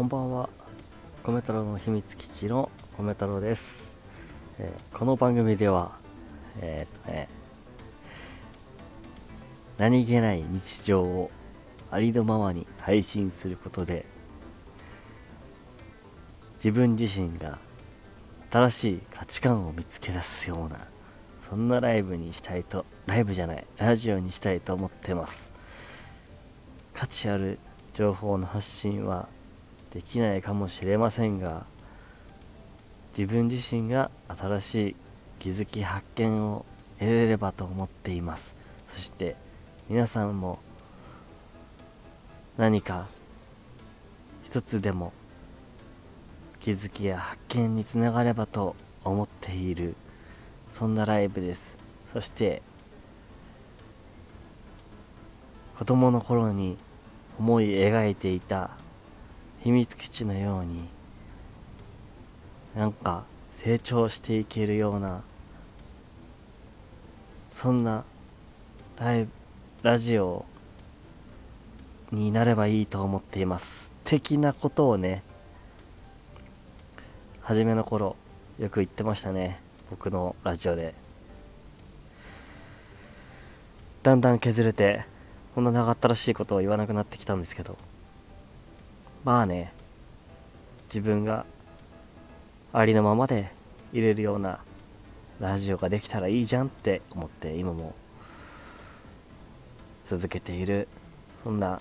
こんばんは。米太郎の秘密基地の米太郎です、えーこの番組ではえーっとね何気ない日常をありのままに配信することで自分自身が新しい価値観を見つけ出すようなそんなライブにしたいとライブじゃないラジオにしたいと思ってます。価値ある情報の発信はできないかもしれませんが自分自身が新しい気づき発見を得れればと思っています。そして皆さんも何か一つでも気づきや発見につながればと思っているそんなライブです。そして子供の頃に思い描いていた秘密基地のようになんか成長していけるようなそんなライブラジオになればいいと思っています。的なことをね初めの頃よく言ってましたね。僕のラジオで。だんだん削れてこんな長ったらしいことを言わなくなってきたんですけど。まあね自分がありのままで入れるようなラジオができたらいいじゃんって思って今も続けているそんな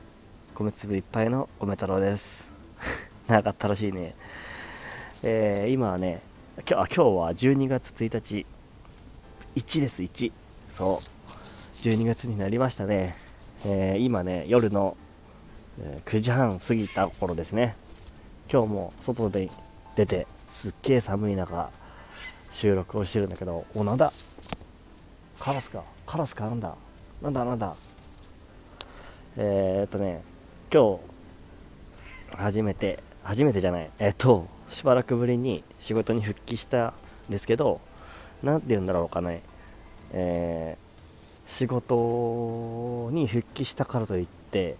米粒いっぱいの米太郎です。長かったらしいね。えー今はね今日今日は12月1日。1です1そう。12月になりましたね、えー今ね夜の、9時半過ぎた頃ですね。今日も外で出てすっげえ寒い中収録をしてるんだけどおなんだ？カラスか。カラスかなんだ？なんだ？なんだ？えー、っとね今日初めて初めてじゃない。えっとしばらくぶりに仕事に復帰したんですけどなんて言うんだろうかね。えー仕事に復帰したからといって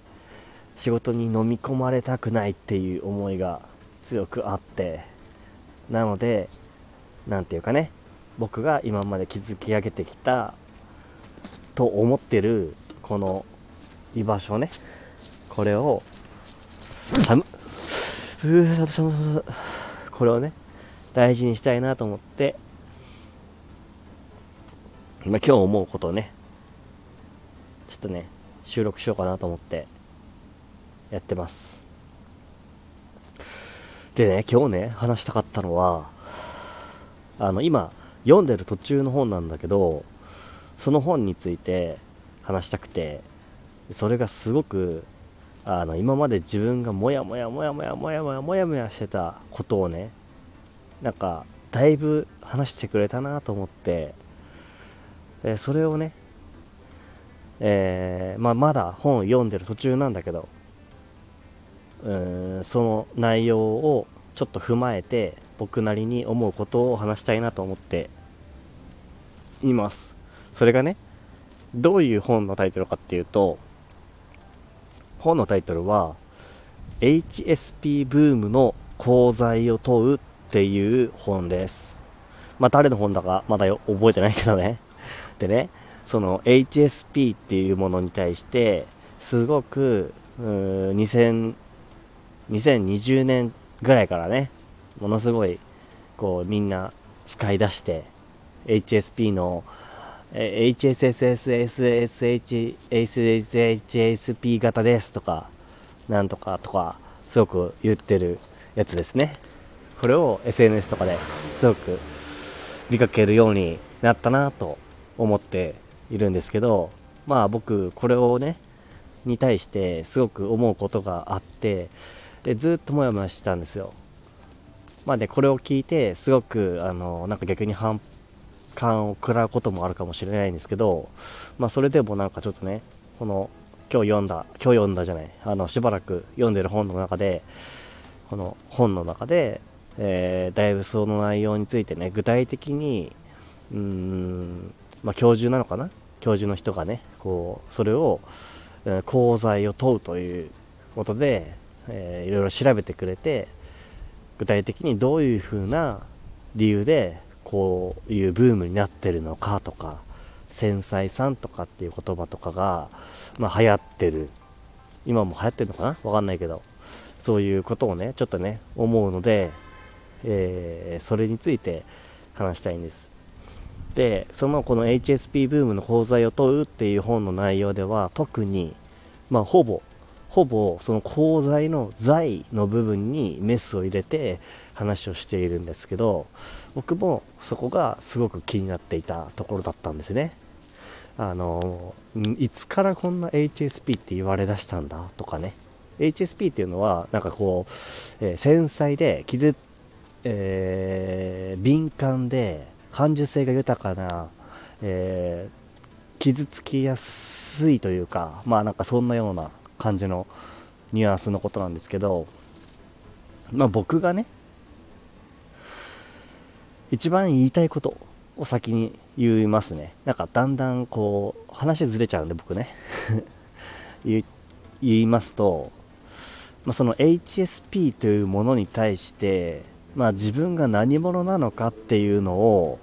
仕事に飲み込まれたくないっていう思いが強くあってなのでなんていうかね僕が今まで築き上げてきたと思ってるこの居場所ねこれを寒うー寒寒寒これをね大事にしたいなと思ってまあ今日思うことをねちょっとね収録しようかなと思って。やってます。でね今日ね話したかったのはあの今読んでる途中の本なんだけどその本について話したくてそれがすごくあの今まで自分がモヤモヤモヤモヤモヤモヤモヤモヤしてたことをねなんかだいぶ話してくれたなと思ってえそれをねえーまあ、まだ本を読んでる途中なんだけどうーんその内容をちょっと踏まえて僕なりに思うことを話したいなと思っています。それがねどういう本のタイトルかっていうと本のタイトルは HSP ブームの功罪を問うっていう本です。まあ誰の本だかまだ覚えてないけどね。でねその HSP っていうものに対してすごく2000 2020年ぐらいからねものすごいこうみんな使い出して HSP のえ HSSSSHSHSP 型ですとかなんとかとかすごく言ってるやつですね。これを SNS とかですごく見かけるようになったなと思っているんですけどまあ僕これをねに対してすごく思うことがあってでずっとモヤモヤしてたんですよ。まあねこれを聞いてすごくあのなんか逆に反感を食らうこともあるかもしれないんですけどまあそれでもなんかちょっとねこの今日読んだ今日読んだじゃないあのしばらく読んでる本の中でこの本の中で、えーだいぶその内容についてね具体的にうーんまあ教授なのかな教授の人がねこうそれを、功罪を問うということで、えー、いろいろ調べてくれて具体的にどういうふうな理由でこういうブームになってるのかとか繊細さんとかっていう言葉とかが、まあ、流行ってる。今も流行ってるのかな？わかんないけど。そういうことをねちょっとね思うので、えー、それについて話したいんです。でそのこの HSP ブームの講座を問うっていう本の内容では特にまあほぼほぼその鋼材の材の部分にメスを入れて話をしているんですけど僕もそこがすごく気になっていたところだったんですね。あのいつからこんな HSP って言われだしたんだとかね。HSP っていうのはなんかこう、えー、繊細で傷、えー、敏感で感受性が豊かな、えー、傷つきやすいというかまあなんかそんなような感じのニュアンスのことなんですけど、まあ、僕がね一番言いたいことを先に言いますね。なんかだんだんこう話ずれちゃうんで僕ね。言いますと、まあ、その HSP というものに対して、まあ、自分が何者なのかっていうのを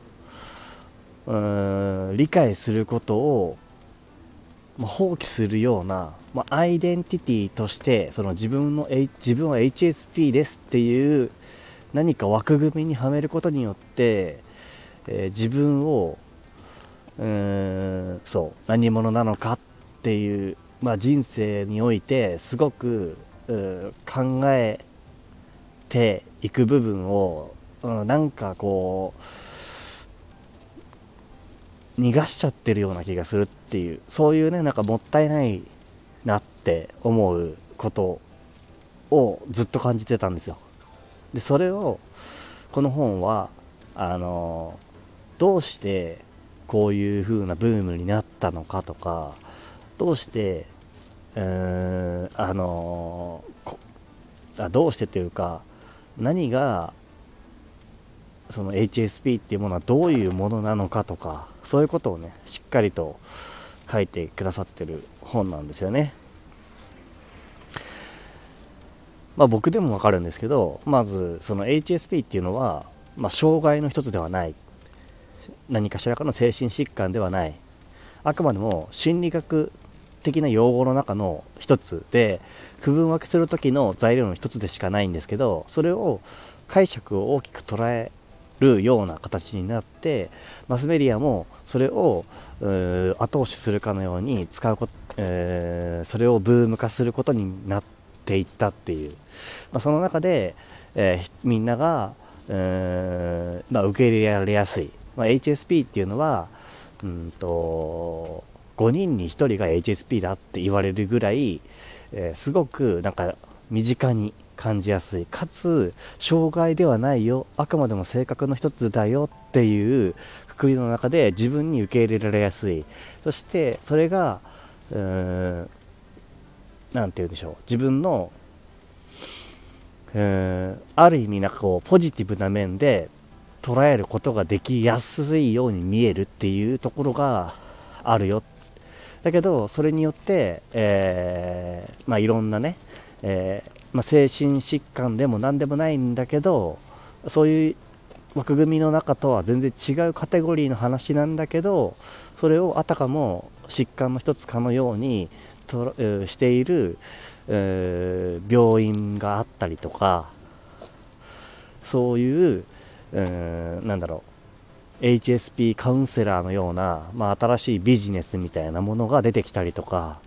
うーん理解することをまあ、放棄するような、まあ、アイデンティティとしてその自分の、H、自分は HSP ですっていう何か枠組みにはめることによって、えー、自分をうんそう何者なのかっていう、まあ、人生においてすごく考えていく部分を、うん、なんかこう逃がしちゃってるような気がするっていうそういうねなんかもったいないなって思うことをずっと感じてたんですよ。でそれをこの本はあのどうしてこういう風なブームになったのかとかどうしてうーんあのあどうしてというか何がその HSP っていうものはどういうものなのかとかそういうことをねしっかりと書いてくださってる本なんですよね。まあ、僕でもわかるんですけどまずその HSP っていうのは、まあ、障害の一つではない何かしらかの精神疾患ではないあくまでも心理学的な用語の中の一つで区分分けする時の材料の一つでしかないんですけどそれを解釈を大きく捉えるような形になってマスメディアもそれを後押しするかのように使うこと、えー、それをブーム化することになっていったっていう、まあ、その中で、えー、みんなが、えー、まあ、受け入れられやすい、まあ、HSP っていうのはうんと5人に1人が HSP だって言われるぐらい、えすごくなんか身近に感じやすい。かつ障害ではないよ。あくまでも性格の一つだよっていうくくりの中で自分に受け入れられやすい。そしてそれが何て言うでしょう。自分のある意味なんかこうポジティブな面で捉えることができやすいように見えるっていうところがあるよ。だけどそれによって、えー、まあ、いろんなね、えーまあ、精神疾患でも何でもないんだけどそういう枠組みの中とは全然違うカテゴリーの話なんだけどそれをあたかも疾患の一つかのようにと、している、えー、病院があったりとかそういう、えー、なんだろう HSP カウンセラーのような、まあ、新しいビジネスみたいなものが出てきたりとか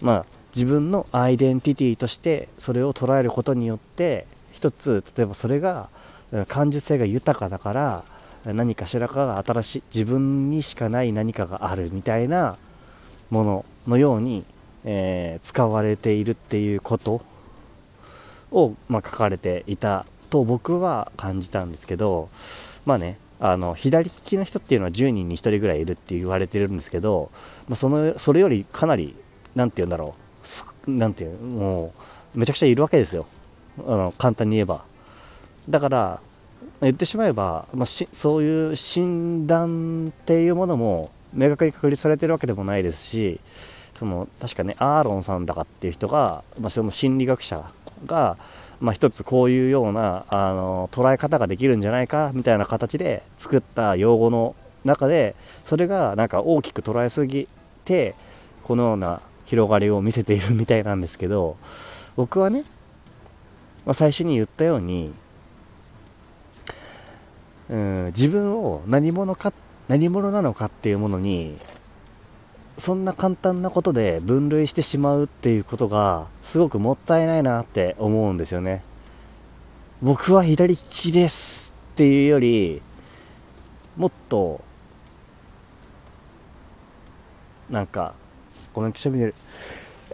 まあ自分のアイデンティティとしてそれを捉えることによって一つ例えばそれが感受性が豊かだから何かしらかが新しい自分にしかない何かがあるみたいなもののように、えー、使われているっていうことを、まあ、書かれていたと僕は感じたんですけどまあねあの左利きの人っていうのは10人に1人ぐらいいるって言われてるんですけど、まあ、そのそれよりかなり何て言うんだろうなんていうもうめちゃくちゃいるわけですよ。あの簡単に言えば。だから言ってしまえば、まあ、そういう診断っていうものも明確に確立されてるわけでもないですしその確かねアーロンさんだかっていう人が、まあ、その心理学者が、まあ、一つこういうようなあの捉え方ができるんじゃないかみたいな形で作った用語の中でそれがなんか大きく捉えすぎてこのような広がりを見せているみたいなんですけど僕はね、まあ、最初に言ったようにうん自分を何者か何者なのかっていうものにそんな簡単なことで分類してしまうっていうことがすごくもったいないなって思うんですよね。僕は左利きですっていうよりもっとなんかごめんくしゃみ出る。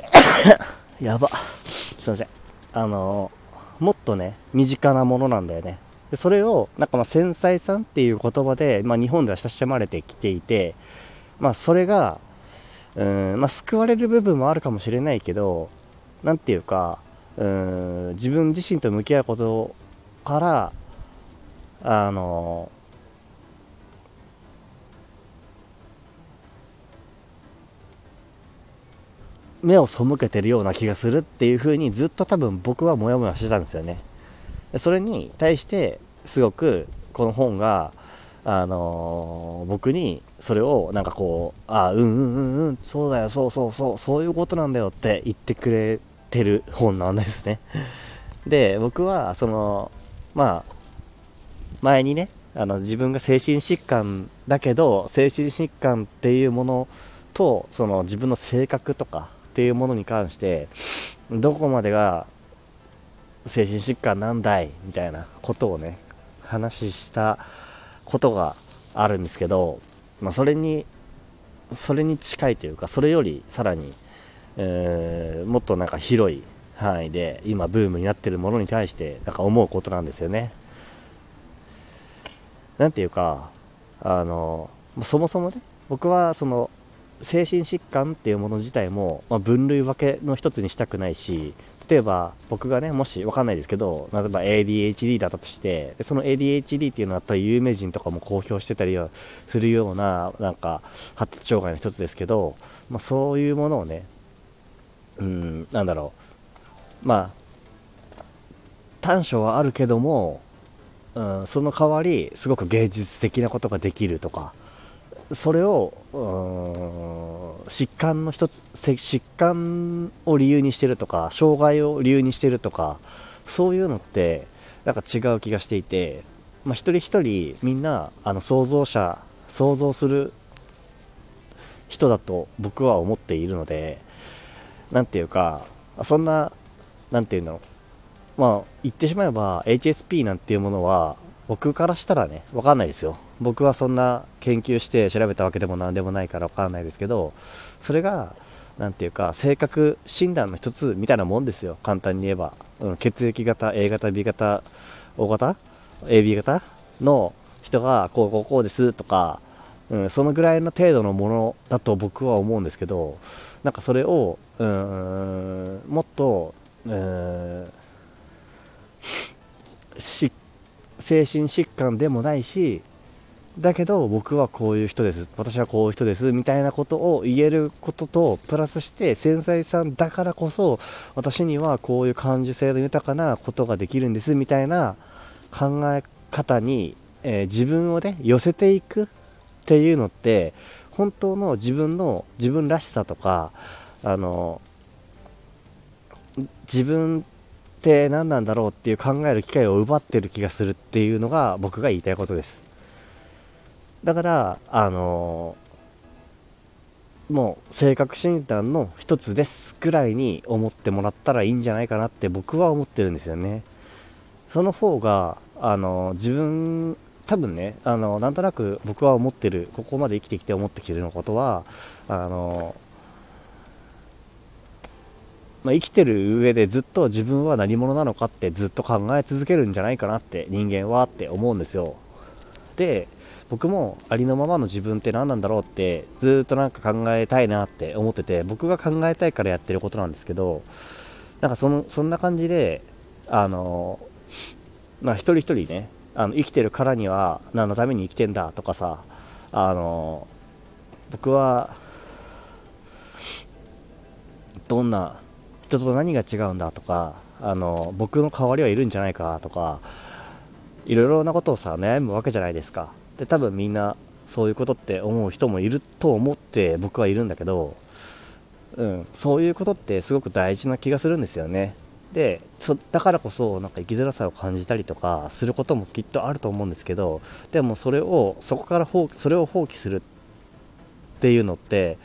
やば。すいません。あのもっとね身近なものなんだよね。でそれをなんかまあ繊細さんっていう言葉で、まあ、日本では親しまれてきていてまあそれがうんまあ、救われる部分もあるかもしれないけど何て言うかうん自分自身と向き合うことからあの目を背けてるような気がするっていうふうにずっと多分僕はモヤモヤしてたんですよね。それに対してすごくこの本があのー、僕にそれをなんかこうあうんうんうんうんそうだよそうそうそうそういうことなんだよって言ってくれてる本なんですね。で僕はそのまあ前にねあの自分が精神疾患だけど精神疾患っていうものとその自分の性格とかっていうものに関してどこまでが精神疾患なんだいみたいなことをね話したことがあるんですけど、まあ、それにそれに近いというかそれよりさらに、えー、もっとなんか広い範囲で今ブームになってるものに対してなんか思うことなんですよね。なんていうかあのそもそもね僕はその精神疾患っていうもの自体も、まあ、分類分けの一つにしたくないし例えば僕がねもし分かんないですけど例えば ADHD だったとしてその ADHD っていうのはやっぱり有名人とかも公表してたりするようななんか発達障害の一つですけど、まあ、そういうものをねうんなんだろう。まあ短所はあるけども、うん、その代わりすごく芸術的なことができるとかそれを疾患の一つ疾患を理由にしてるとか障害を理由にしてるとかそういうのってなんか違う気がしていて、まあ、一人一人みんなあの創造者想像する人だと僕は思っているので何ていうかそんな何ていうのまあ言ってしまえば HSP なんていうものは僕からしたらね分かんないですよ。僕はそんな研究して調べたわけでも何でもないから分かんないですけどそれが何ていうか性格診断の一つみたいなもんですよ。簡単に言えば、うん、血液型 A 型 B 型 O 型 AB 型の人がこうこうこうですとか、うん、そのぐらいの程度のものだと僕は思うんですけどなんかそれをうんもっとうん精神疾患でもないしだけど僕はこういう人です。私はこういう人です。みたいなことを言えることとプラスして繊細さんだからこそ私にはこういう感受性の豊かなことができるんです。みたいな考え方に、えー、自分をね寄せていくっていうのって本当の自分の自分らしさとかあの自分って何なんだろうっていう考える機会を奪ってる気がするっていうのが僕が言いたいことです。だからあのもう性格診断の一つですくらいに思ってもらったらいいんじゃないかなって僕は思ってるんですよね。その方があの自分多分ねあのなんとなく僕は思ってるここまで生きてきて思ってきてるのことはあのまあ、生きてる上でずっと自分は何者なのかってずっと考え続けるんじゃないかなって人間はって思うんですよ。で僕もありのままの自分って何なんだろうってずっとなんか考えたいなって思ってて僕が考えたいからやってることなんですけどなんかそのそんな感じであのまあ一人一人ねあの生きてるからには何のために生きてんだとかさあの僕はどんな人と何が違うんだとかあの僕の代わりはいるんじゃないかとかいろいろなことをさ悩むわけじゃないですか。で多分みんなそういうことって思う人もいると思って僕はいるんだけど、うん、そういうことってすごく大事な気がするんですよね。でそだからこそなんか生きづらさを感じたりとかすることもきっとあると思うんですけどでもそれをそこから放それを放棄するっていうのって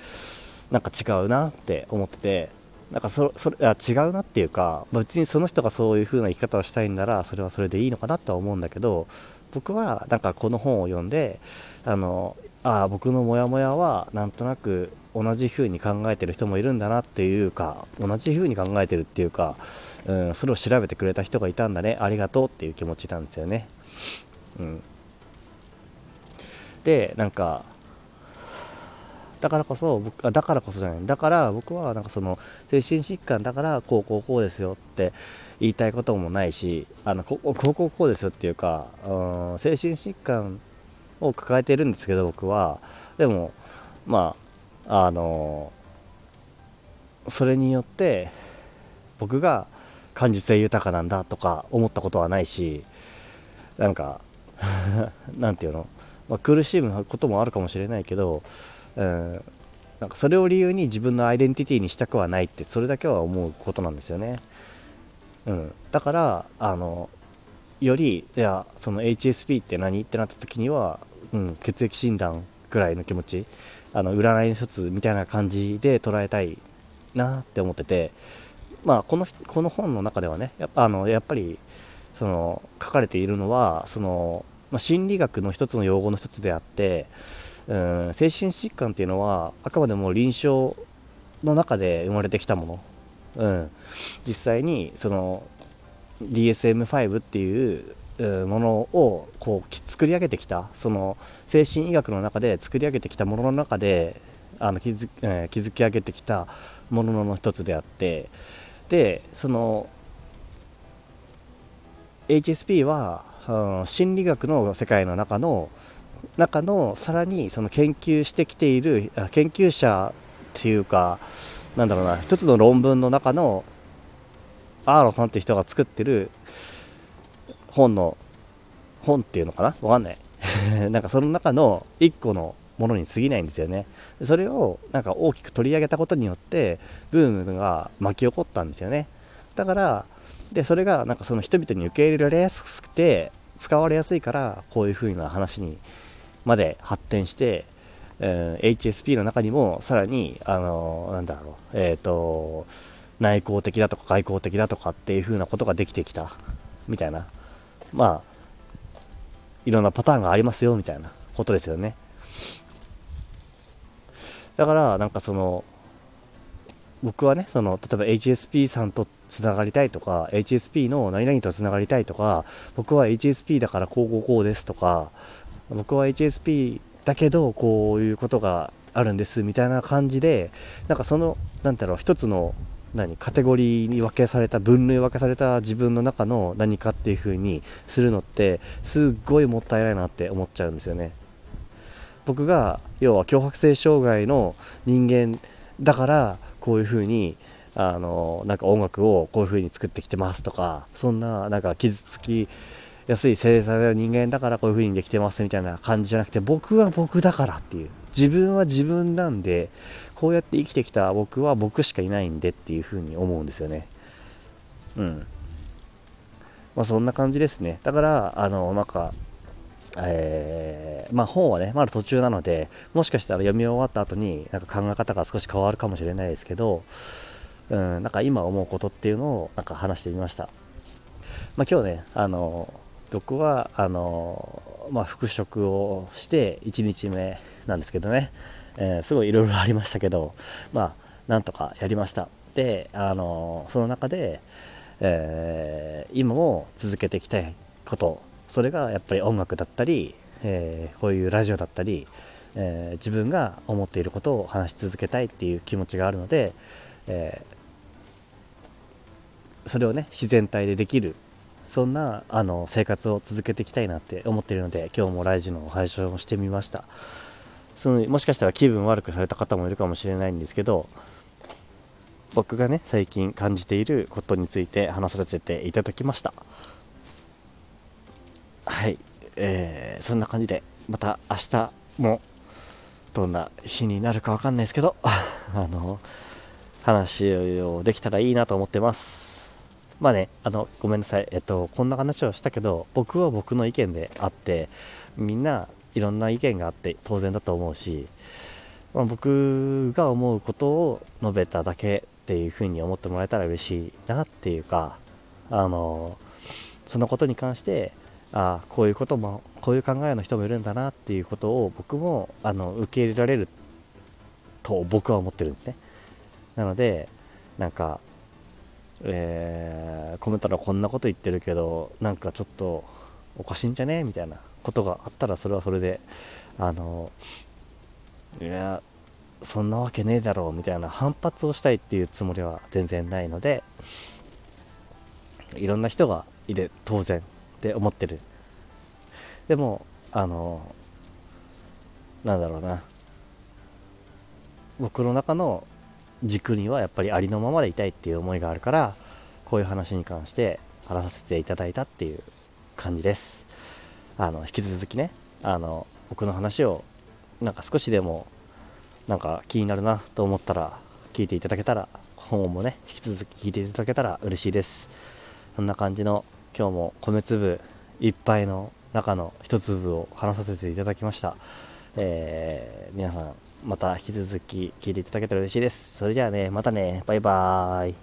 なんか違うなって思っててなんかそそれあ違うなっていうか別にその人がそういう風な生き方をしたいんならそれはそれでいいのかなとは思うんだけど僕はなんかこの本を読んであのあ僕のモヤモヤはなんとなく同じ風に考えてる人もいるんだなっていうか同じ風に考えてるっていうか、うん、それを調べてくれた人がいたんだねありがとうっていう気持ちなんですよね。うん、でなんかだからこそ僕あだからこそじゃない。だから僕はなんかその精神疾患だからこうこうこうですよって言いたいこともないしあのここうこうこうですよっていうか、うん、精神疾患を抱えているんですけど僕は。でもまああのそれによって僕が感受性豊かなんだとか思ったことはないしなんか なんていうの、まあ、苦しむこともあるかもしれないけどうん、なんかそれを理由に自分のアイデンティティにしたくはないってそれだけは思うことなんですよね、うん、だからあのよりいやその HSP って何？ってなった時には、うん、血液診断ぐらいの気持ちあの占いの一つみたいな感じで捉えたいなって思っててまあこのこの本の中ではねやっぱあのやっぱりその書かれているのはその、まあ、心理学の一つの用語の一つであってうん精神疾患っていうのはあくまでも臨床の中で生まれてきたもの、うん、実際にその DSM-5 っていうものをこう作り上げてきた。その精神医学の中で作り上げてきたものの中であの築,、えー、築き上げてきたものの一つであって。でその HSP は、うん、心理学の世界の中の中のさらにその研究してきている研究者っていうかなんだろうな一つの論文の中のアーロさんって人が作ってる本の本っていうのかな？わかんない。なんかその中の1個のものに過ぎないんですよね。それをなんか大きく取り上げたことによってブームが巻き起こったんですよね。だからでそれがなんかその人々に受け入れられやすくて使われやすいからこういう風な話にまで発展して、えー、HSP の中にもさらに、あのー、なんだろう、えっ、ー、と、内向的だとか外向的だとかっていう風なことができてきた、みたいな。まあ、いろんなパターンがありますよ、みたいなことですよね。だから、なんかその、僕はね、その、例えば HSP さんとつながりたいとか、HSP の何々とつながりたいとか、僕は HSP だからこうこうこうですとか、僕は HSP だけどこういうことがあるんですみたいな感じでなんかそのなんだろう一つの何カテゴリーに分けされた分類分けされた自分の中の何かっていう風にするのってすっごいもったいないなって思っちゃうんですよね。僕が要は強迫性障害の人間だからこういう風にあのなんか音楽をこういう風に作ってきてますとかそんななんか傷つき安い制裁の人間だからこういう風にできてますみたいな感じじゃなくて僕は僕だからっていう。自分は自分なんでこうやって生きてきた僕は僕しかいないんでっていう風に思うんですよね。うん。まあそんな感じですね。だからあのなんかえー、まあ本はねまだ途中なのでもしかしたら読み終わった後になんか考え方が少し変わるかもしれないですけどうんなんか今思うことっていうのをなんか話してみました。まあ今日ねあの僕はあのまあ、復職をして1日目なんですけどね、えー、すごいいろいろありましたけどまあなんとかやりました。であのその中で、えー、今も続けていきたいこと。それがやっぱり音楽だったり、えー、こういうラジオだったり、え自分が思っていることを話し続けたいっていう気持ちがあるので、えそれをね自然体でできるそんなあの生活を続けていきたいなって思っているので今日もライジの配信をしてみました。そのもしかしたら気分悪くされた方もいるかもしれないんですけど僕がね最近感じていることについて話させていただきました。はい。えー、そんな感じでまた明日もどんな日になるか分かんないですけど あの話をできたらいいなと思ってます。まあねあのごめんなさい。えっとこんな話をしたけど僕は僕の意見であってみんないろんな意見があって当然だと思うし、まあ、僕が思うことを述べただけっていうふうに思ってもらえたら嬉しいなっていうかあのそのことに関してあこういうこともこういう考えの人もいるんだなっていうことを僕もあの受け入れられると僕は思ってるんですね。なのでなんか、えー、コメント欄こんなこと言ってるけどなんかちょっとおかしいんじゃねみたいなことがあったらそれはそれであのいやそんなわけねえだろうみたいな反発をしたいっていうつもりは全然ないのでいろんな人がいる当然って思ってる。でもあのなんだろうな。僕の中の軸にはやっぱりありのままでいたいっていう思いがあるからこういう話に関して話させていただいたっていう感じです。あの引き続きねあの僕の話をなんか少しでもなんか気になるなと思ったら聞いていただけたら本もね引き続き聞いていただけたら嬉しいです。そんな感じの今日も米粒いっぱいの中の一粒を話させていただきました、えー、皆さんまた引き続き聞いていただけたら嬉しいです。それじゃあねまたね。バイバーイ。